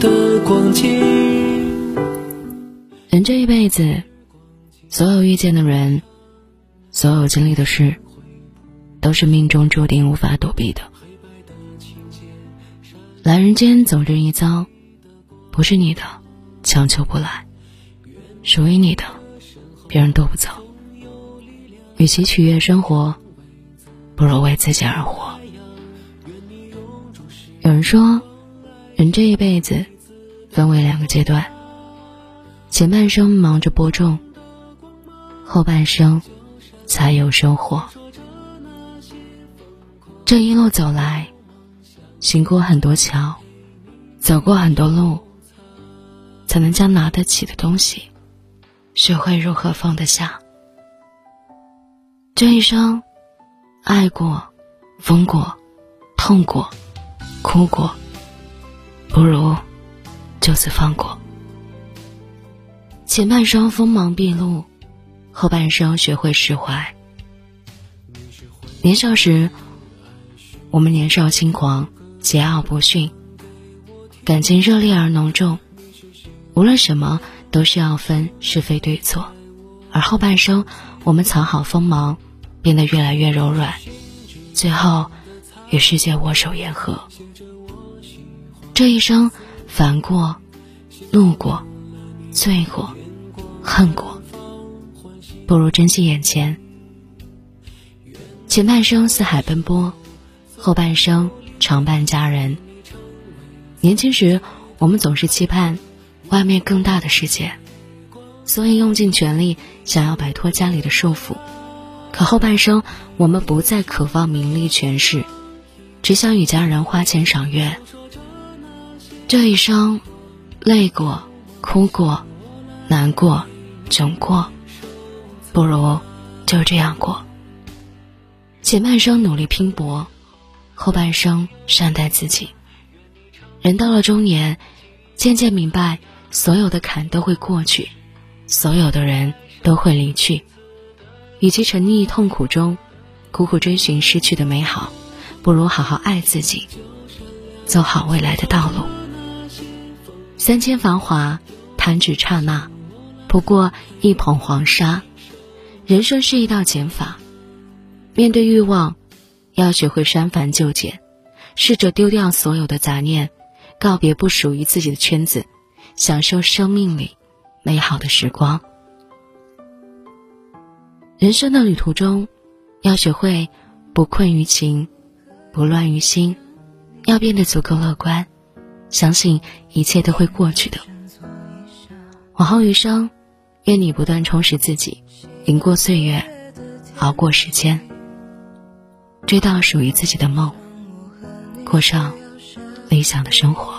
的光景。人这一辈子，所有遇见的人，所有经历的事，都是命中注定无法躲避的。来人间走这一遭，不是你的，强求不来；属于你的，别人夺不走。与其取悦生活，不如为自己而活。有人说，人这一辈子分为两个阶段，前半生忙着播种，后半生才有收获。这一路走来。行过很多桥，走过很多路，才能将拿得起的东西，学会如何放得下。这一生，爱过，疯过，痛过，哭过，不如就此放过。前半生锋芒毕露，后半生学会释怀。年少时，我们年少轻狂。桀骜不驯，感情热烈而浓重，无论什么都是要分是非对错。而后半生，我们藏好锋芒，变得越来越柔软，最后与世界握手言和。这一生，烦过，怒过，醉过，恨过，不如珍惜眼前。前半生四海奔波，后半生。常伴家人。年轻时，我们总是期盼外面更大的世界，所以用尽全力想要摆脱家里的束缚。可后半生，我们不再渴望名利权势，只想与家人花前赏月。这一生，累过、哭过、难过、窘过，不如就这样过。前半生努力拼搏。后半生善待自己。人到了中年，渐渐明白，所有的坎都会过去，所有的人都会离去。与其沉溺痛苦中，苦苦追寻失去的美好，不如好好爱自己，走好未来的道路。三千繁华，弹指刹那，不过一捧黄沙。人生是一道减法，面对欲望。要学会删繁就简，试着丢掉所有的杂念，告别不属于自己的圈子，享受生命里美好的时光。人生的旅途中，要学会不困于情，不乱于心，要变得足够乐观，相信一切都会过去的。往后余生，愿你不断充实自己，赢过岁月，熬过时间。追到属于自己的梦，过上理想的生活。